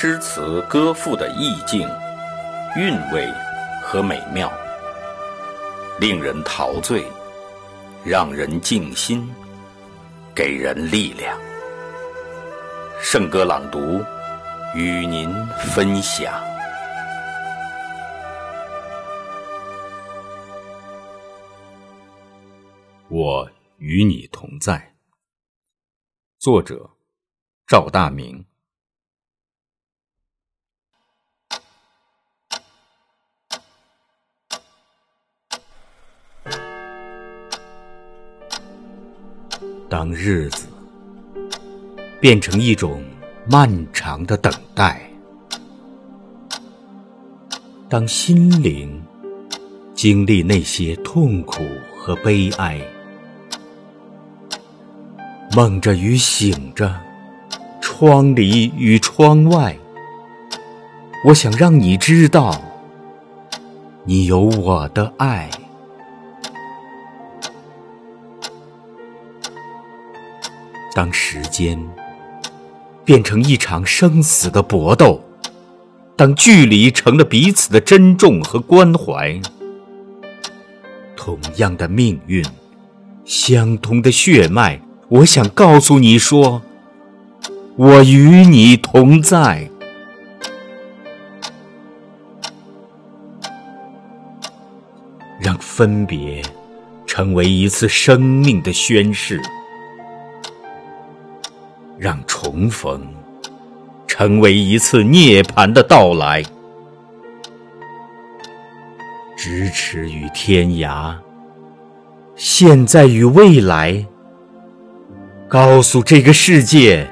诗词歌赋的意境、韵味和美妙，令人陶醉，让人静心，给人力量。圣歌朗读，与您分享。我与你同在。作者：赵大明。当日子变成一种漫长的等待，当心灵经历那些痛苦和悲哀，梦着与醒着，窗里与窗外，我想让你知道，你有我的爱。当时间变成一场生死的搏斗，当距离成了彼此的珍重和关怀，同样的命运，相同的血脉，我想告诉你说，我与你同在。让分别成为一次生命的宣誓。让重逢成为一次涅槃的到来，咫尺与天涯，现在与未来，告诉这个世界，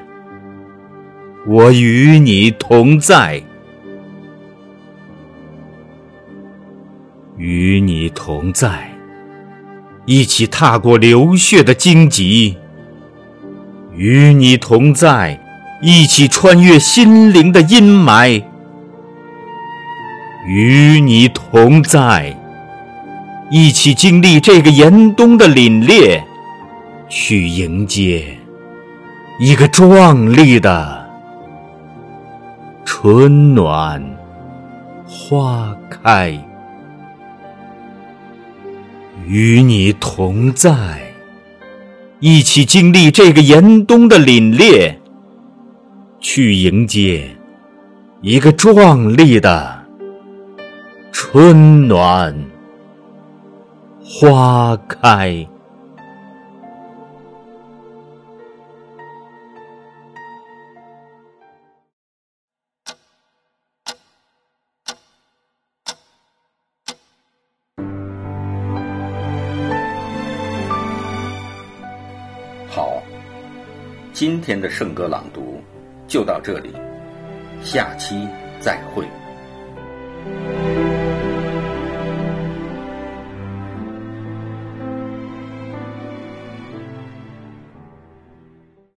我与你同在，与你同在，一起踏过流血的荆棘。与你同在，一起穿越心灵的阴霾；与你同在，一起经历这个严冬的凛冽，去迎接一个壮丽的春暖花开。与你同在。一起经历这个严冬的凛冽，去迎接一个壮丽的春暖花开。今天的圣歌朗读就到这里，下期再会。